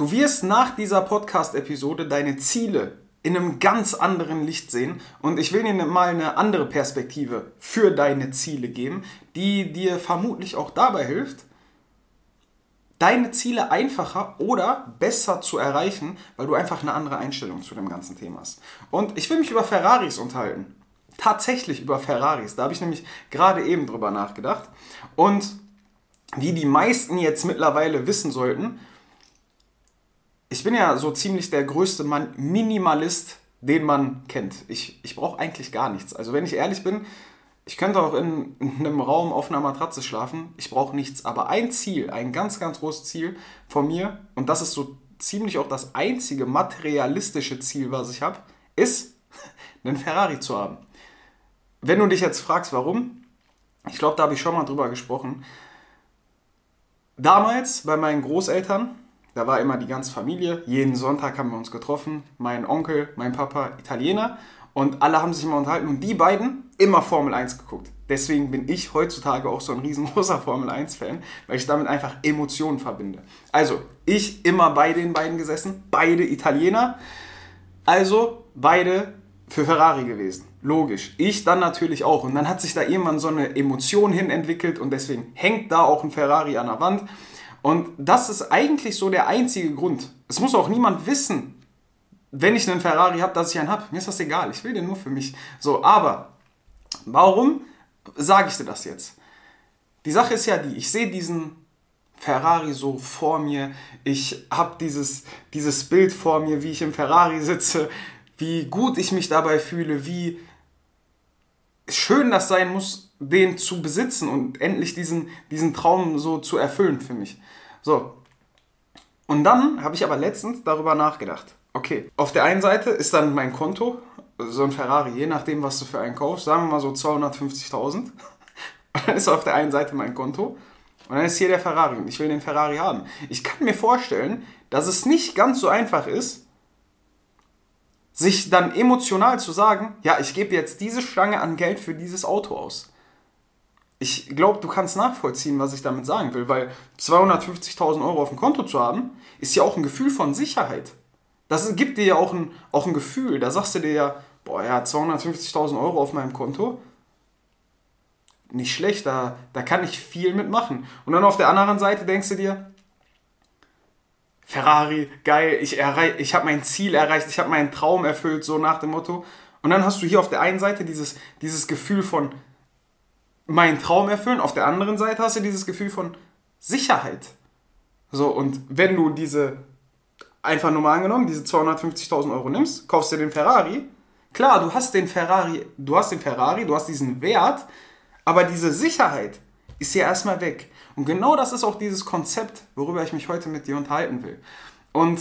Du wirst nach dieser Podcast-Episode deine Ziele in einem ganz anderen Licht sehen und ich will dir mal eine andere Perspektive für deine Ziele geben, die dir vermutlich auch dabei hilft, deine Ziele einfacher oder besser zu erreichen, weil du einfach eine andere Einstellung zu dem ganzen Thema hast. Und ich will mich über Ferraris unterhalten. Tatsächlich über Ferraris. Da habe ich nämlich gerade eben drüber nachgedacht. Und wie die meisten jetzt mittlerweile wissen sollten, ich bin ja so ziemlich der größte Minimalist, den man kennt. Ich, ich brauche eigentlich gar nichts. Also wenn ich ehrlich bin, ich könnte auch in, einem Raum auf einer Matratze schlafen. Ich brauche nichts. Aber ein Ziel, ein ganz, ganz großes Ziel von mir, und das ist so ziemlich auch das einzige materialistische Ziel, was ich habe, ist, einen Ferrari zu haben. Wenn du dich jetzt fragst, warum, ich glaube, da habe ich schon mal drüber gesprochen. Damals bei meinen Großeltern, da war immer die ganze Familie, jeden Sonntag haben wir uns getroffen, mein Onkel, mein Papa, Italiener und alle haben sich immer unterhalten und die beiden immer Formel 1 geguckt. Deswegen bin ich heutzutage auch so ein riesengroßer Formel 1-Fan, weil ich damit einfach Emotionen verbinde. Also, ich immer bei den beiden gesessen, beide Italiener. Also, beide für Ferrari gewesen. Logisch. Ich dann natürlich auch. Und dann hat sich da irgendwann so eine Emotion hin entwickelt und deswegen hängt da auch ein Ferrari an der Wand. Und das ist eigentlich so der einzige Grund. Es muss auch niemand wissen, wenn ich einen Ferrari habe, dass ich einen habe. Mir ist das egal. Ich will den nur für mich. So, aber warum sage ich dir das jetzt? Die Sache ist ja die, ich sehe diesen Ferrari so vor mir. Ich habe dieses, dieses Bild vor mir, wie ich im Ferrari sitze, wie gut ich mich dabei fühle, wie schön das sein muss, den zu besitzen und endlich diesen, diesen Traum so zu erfüllen für mich. So. Und dann habe ich aber letztens darüber nachgedacht. Okay, auf der einen Seite ist dann mein Konto, so ein Ferrari, je nachdem, was du für einen kaufst, sagen wir mal so 250.000. Und dann ist auf der einen Seite mein Konto und dann ist hier der Ferrari und ich will den Ferrari haben. Ich kann mir vorstellen, dass es nicht ganz so einfach ist, sich dann emotional zu sagen, ja, ich gebe jetzt diese Stange an Geld für dieses Auto aus. Ich glaube, du kannst nachvollziehen, was ich damit sagen will, weil 250.000 Euro auf dem Konto zu haben, ist ja auch ein Gefühl von Sicherheit. Das gibt dir ja auch ein, auch ein Gefühl. Da sagst du dir ja, boah, ja, 250.000 Euro auf meinem Konto. Nicht schlecht, da, da kann ich viel mitmachen. Und dann auf der anderen Seite denkst du dir, Ferrari, geil, ich, ich habe mein Ziel erreicht, ich habe meinen Traum erfüllt, so nach dem Motto. Und dann hast du hier auf der einen Seite dieses, dieses Gefühl von meinen Traum erfüllen, auf der anderen Seite hast du dieses Gefühl von Sicherheit. So, und wenn du diese einfach nur mal angenommen, diese 250.000 Euro nimmst, kaufst dir den Ferrari. Klar, du hast den Ferrari, du hast den Ferrari, du hast diesen Wert, aber diese Sicherheit ist ja erstmal weg. Und genau das ist auch dieses Konzept, worüber ich mich heute mit dir unterhalten will. Und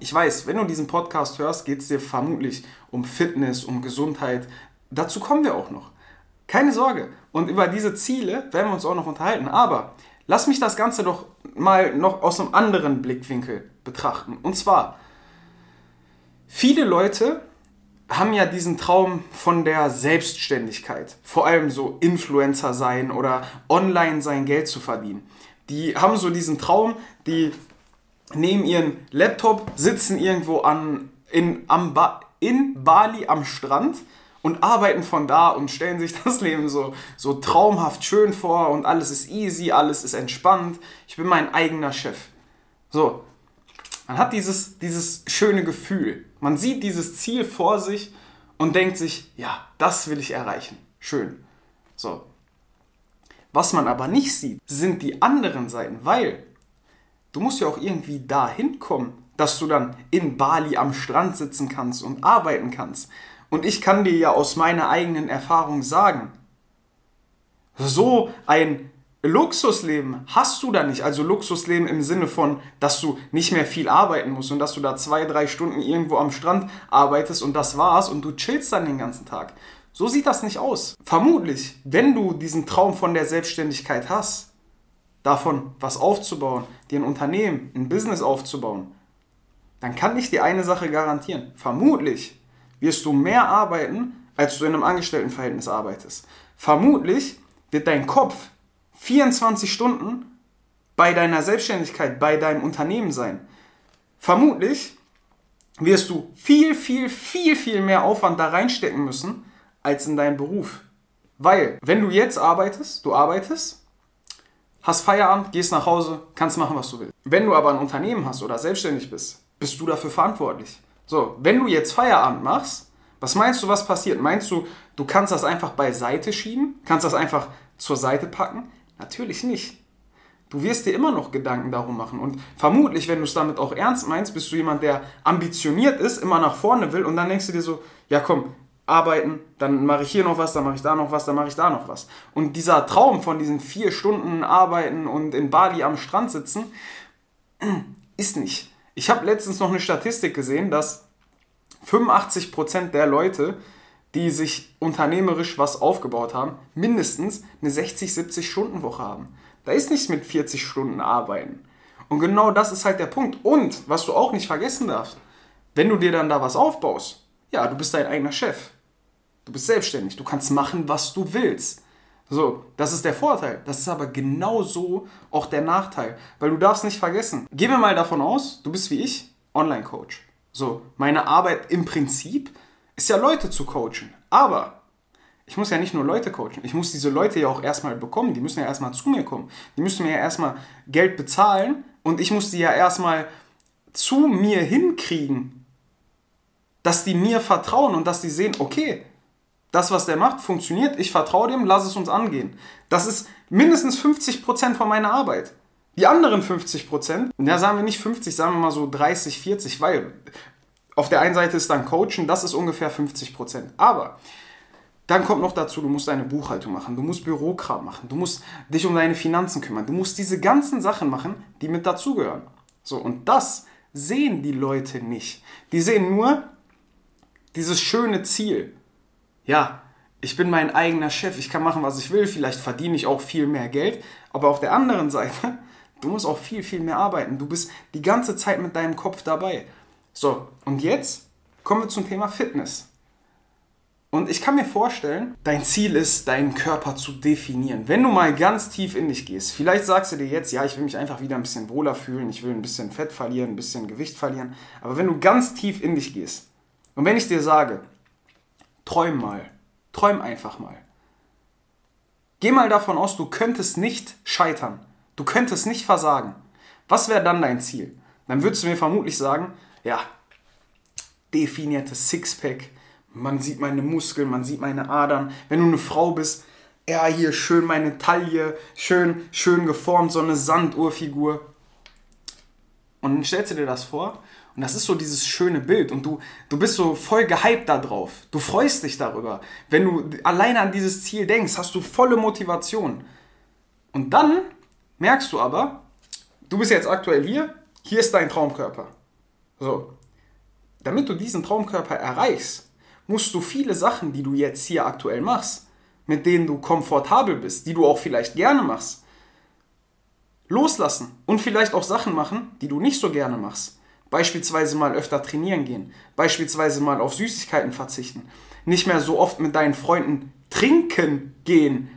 ich weiß, wenn du diesen Podcast hörst, geht es dir vermutlich um Fitness, um Gesundheit. Dazu kommen wir auch noch. Keine Sorge. Und über diese Ziele werden wir uns auch noch unterhalten. Aber lass mich das Ganze doch mal noch aus einem anderen Blickwinkel betrachten. Und zwar, viele Leute haben ja diesen Traum von der Selbstständigkeit. Vor allem so Influencer sein oder online sein Geld zu verdienen. Die haben so diesen Traum, die nehmen ihren Laptop, sitzen irgendwo an, in, am ba in Bali am Strand und arbeiten von da und stellen sich das Leben so, so traumhaft schön vor und alles ist easy, alles ist entspannt. Ich bin mein eigener Chef. So, man hat dieses, dieses schöne Gefühl. Man sieht dieses Ziel vor sich und denkt sich, ja, das will ich erreichen. Schön. So. Was man aber nicht sieht, sind die anderen Seiten, weil du musst ja auch irgendwie dahin kommen, dass du dann in Bali am Strand sitzen kannst und arbeiten kannst. Und ich kann dir ja aus meiner eigenen Erfahrung sagen, so ein Luxusleben hast du da nicht. Also Luxusleben im Sinne von, dass du nicht mehr viel arbeiten musst und dass du da zwei, drei Stunden irgendwo am Strand arbeitest und das war's und du chillst dann den ganzen Tag. So sieht das nicht aus. Vermutlich, wenn du diesen Traum von der Selbstständigkeit hast, davon was aufzubauen, dir ein Unternehmen, ein Business aufzubauen, dann kann ich dir eine Sache garantieren. Vermutlich wirst du mehr arbeiten, als du in einem Angestelltenverhältnis arbeitest. Vermutlich wird dein Kopf 24 Stunden bei deiner Selbstständigkeit, bei deinem Unternehmen sein. vermutlich wirst du viel, viel, viel, viel mehr Aufwand da reinstecken müssen als in deinen Beruf. Weil, wenn du jetzt arbeitest, du arbeitest, hast Feierabend, gehst nach Hause, kannst machen, was du willst. Wenn du aber ein Unternehmen hast oder selbstständig bist, bist du dafür verantwortlich. So, wenn du jetzt Feierabend machst, was meinst du, was passiert? Meinst du, du kannst das einfach beiseite schieben? Kannst das einfach zur Seite packen? Natürlich nicht. Du wirst dir immer noch Gedanken darum machen. Und vermutlich, wenn du es damit auch ernst meinst, bist du jemand, der ambitioniert ist, immer nach vorne will und dann denkst du dir so, ja komm, arbeiten, dann mache ich hier noch was, dann mache ich da noch was, dann mache ich da noch was. Und dieser Traum von diesen vier Stunden arbeiten und in Bali am Strand sitzen, ist nicht. Ich habe letztens noch eine Statistik gesehen, dass 85% der Leute, die sich unternehmerisch was aufgebaut haben, mindestens eine 60, 70 Stunden Woche haben. Da ist nichts mit 40 Stunden arbeiten. Und genau das ist halt der Punkt. Und was du auch nicht vergessen darfst, wenn du dir dann da was aufbaust, ja, du bist dein eigener Chef. Du bist selbstständig. Du kannst machen, was du willst. So, das ist der Vorteil. Das ist aber genauso auch der Nachteil. Weil du darfst nicht vergessen. Gehen wir mal davon aus, du bist wie ich, Online-Coach. So, meine Arbeit im Prinzip ist ja Leute zu coachen. Aber ich muss ja nicht nur Leute coachen, ich muss diese Leute ja auch erstmal bekommen, die müssen ja erstmal zu mir kommen. Die müssen mir ja erstmal Geld bezahlen und ich muss die ja erstmal zu mir hinkriegen, dass die mir vertrauen und dass die sehen, okay, das, was der macht, funktioniert, ich vertraue dem, lass es uns angehen. Das ist mindestens 50% von meiner Arbeit. Die anderen 50%, ja sagen wir nicht 50, sagen wir mal so 30, 40, weil auf der einen Seite ist dann Coachen, das ist ungefähr 50%. Aber dann kommt noch dazu, du musst deine Buchhaltung machen, du musst Bürokram machen, du musst dich um deine Finanzen kümmern, du musst diese ganzen Sachen machen, die mit dazugehören. So, und das sehen die Leute nicht. Die sehen nur dieses schöne Ziel. Ja, ich bin mein eigener Chef, ich kann machen, was ich will, vielleicht verdiene ich auch viel mehr Geld, aber auf der anderen Seite Du musst auch viel, viel mehr arbeiten. Du bist die ganze Zeit mit deinem Kopf dabei. So, und jetzt kommen wir zum Thema Fitness. Und ich kann mir vorstellen, dein Ziel ist, deinen Körper zu definieren. Wenn du mal ganz tief in dich gehst, vielleicht sagst du dir jetzt, ja, ich will mich einfach wieder ein bisschen wohler fühlen, ich will ein bisschen Fett verlieren, ein bisschen Gewicht verlieren. Aber wenn du ganz tief in dich gehst und wenn ich dir sage, träum mal, träum einfach mal. Geh mal davon aus, du könntest nicht scheitern. Du könntest nicht versagen. Was wäre dann dein Ziel? Dann würdest du mir vermutlich sagen, ja, definiertes Sixpack, man sieht meine Muskeln, man sieht meine Adern. Wenn du eine Frau bist, ja, hier schön meine Taille, schön, schön geformt, so eine Sanduhrfigur. Und dann stellst du dir das vor und das ist so dieses schöne Bild und du, du bist so voll gehypt da drauf. Du freust dich darüber. Wenn du alleine an dieses Ziel denkst, hast du volle Motivation. Und dann merkst du aber, du bist jetzt aktuell hier, hier ist dein Traumkörper. So, damit du diesen Traumkörper erreichst, musst du viele Sachen, die du jetzt hier aktuell machst, mit denen du komfortabel bist, die du auch vielleicht gerne machst, loslassen und vielleicht auch Sachen machen, die du nicht so gerne machst. Beispielsweise mal öfter trainieren gehen, beispielsweise mal auf Süßigkeiten verzichten, nicht mehr so oft mit deinen Freunden trinken gehen,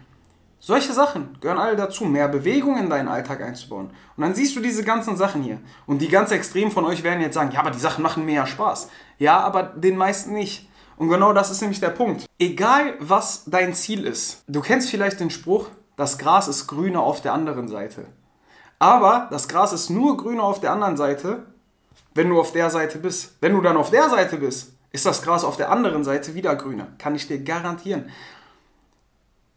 solche Sachen gehören alle dazu, mehr Bewegung in deinen Alltag einzubauen. Und dann siehst du diese ganzen Sachen hier. Und die ganz extrem von euch werden jetzt sagen, ja, aber die Sachen machen mehr Spaß. Ja, aber den meisten nicht. Und genau das ist nämlich der Punkt. Egal, was dein Ziel ist. Du kennst vielleicht den Spruch, das Gras ist grüner auf der anderen Seite. Aber das Gras ist nur grüner auf der anderen Seite, wenn du auf der Seite bist. Wenn du dann auf der Seite bist, ist das Gras auf der anderen Seite wieder grüner. Kann ich dir garantieren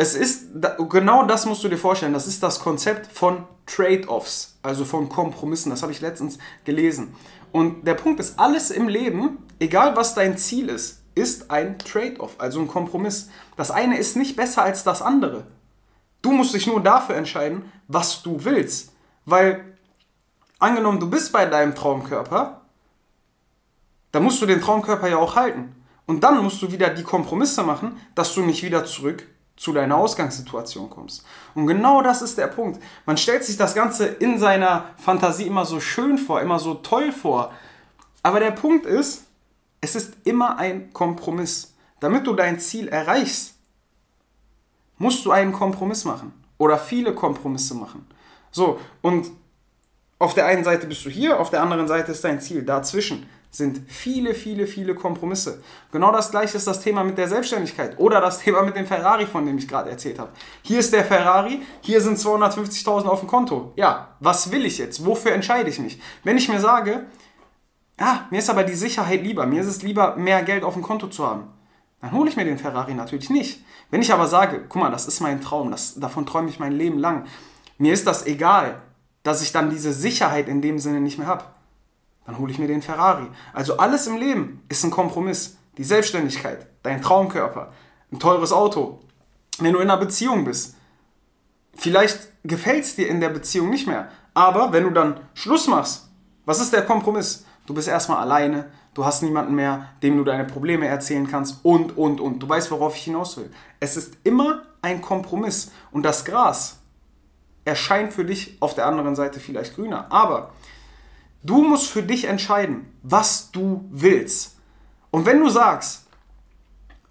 es ist, genau das musst du dir vorstellen, das ist das Konzept von Trade-offs, also von Kompromissen, das habe ich letztens gelesen. Und der Punkt ist, alles im Leben, egal was dein Ziel ist, ist ein Trade-off, also ein Kompromiss. Das eine ist nicht besser als das andere. Du musst dich nur dafür entscheiden, was du willst. Weil, angenommen, du bist bei deinem Traumkörper, dann musst du den Traumkörper ja auch halten. Und dann musst du wieder die Kompromisse machen, dass du nicht wieder zurück zu deiner Ausgangssituation kommst. Und genau das ist der Punkt. Man stellt sich das Ganze in seiner Fantasie immer so schön vor, immer so toll vor. Aber der Punkt ist, es ist immer ein Kompromiss. Damit du dein Ziel erreichst, musst du einen Kompromiss machen oder viele Kompromisse machen. So, und Auf der einen Seite bist du hier, auf der anderen Seite ist dein Ziel. Dazwischen sind viele, viele, viele Kompromisse. Genau das gleiche ist das Thema mit der Selbstständigkeit oder das Thema mit dem Ferrari, von dem ich gerade erzählt habe. Hier ist der Ferrari, hier sind 250.000 auf dem Konto. Ja, was will ich jetzt? Wofür entscheide ich mich? Wenn ich mir sage, ah, mir ist aber die Sicherheit lieber, mir ist es lieber, mehr Geld auf dem Konto zu haben, dann hole ich mir den Ferrari natürlich nicht. Wenn ich aber sage, guck mal, das ist mein Traum, das, davon träume ich mein Leben lang, mir ist das egal, dass ich dann diese Sicherheit in dem Sinne nicht mehr habe. Dann hole ich mir den Ferrari. Also alles im Leben ist ein Kompromiss. Die Selbstständigkeit, dein Traumkörper, ein teures Auto. Wenn du in einer Beziehung bist, vielleicht gefällt es dir in der Beziehung nicht mehr. Aber wenn du dann Schluss machst, was ist der Kompromiss? Du bist erstmal alleine, du hast niemanden mehr, dem du deine Probleme erzählen kannst und, und, und. Du weißt, worauf ich hinaus will. Es ist immer ein Kompromiss. Und das Gras, erscheint für dich auf der anderen Seite vielleicht grüner. Aber du musst für dich entscheiden, was du willst. Und wenn du sagst,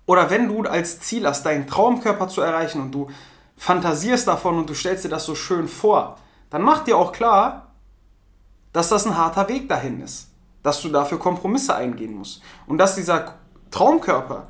oder wenn du als Ziel hast, deinen Traumkörper zu erreichen und du fantasierst davon und du stellst dir das so schön vor, dann mach dir auch klar, dass das ein harter Weg dahin ist. Dass du dafür Kompromisse eingehen musst. Und dass dieser Traumkörper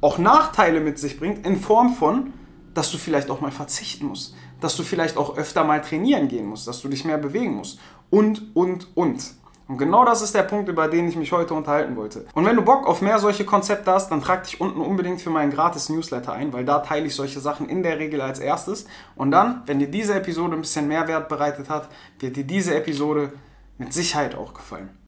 auch Nachteile mit sich bringt in Form von, dass du vielleicht auch mal verzichten musst, dass du vielleicht auch öfter mal trainieren gehen musst, dass du dich mehr bewegen musst und, und, und. Und genau das ist der Punkt, über den ich mich heute unterhalten wollte. Und wenn du Bock auf mehr solche Konzepte hast, dann trag dich unten unbedingt für meinen gratis Newsletter ein, weil da teile ich solche Sachen in der Regel als erstes. Und dann, wenn dir diese Episode ein bisschen Mehrwert bereitet hat, wird dir diese Episode mit Sicherheit auch gefallen.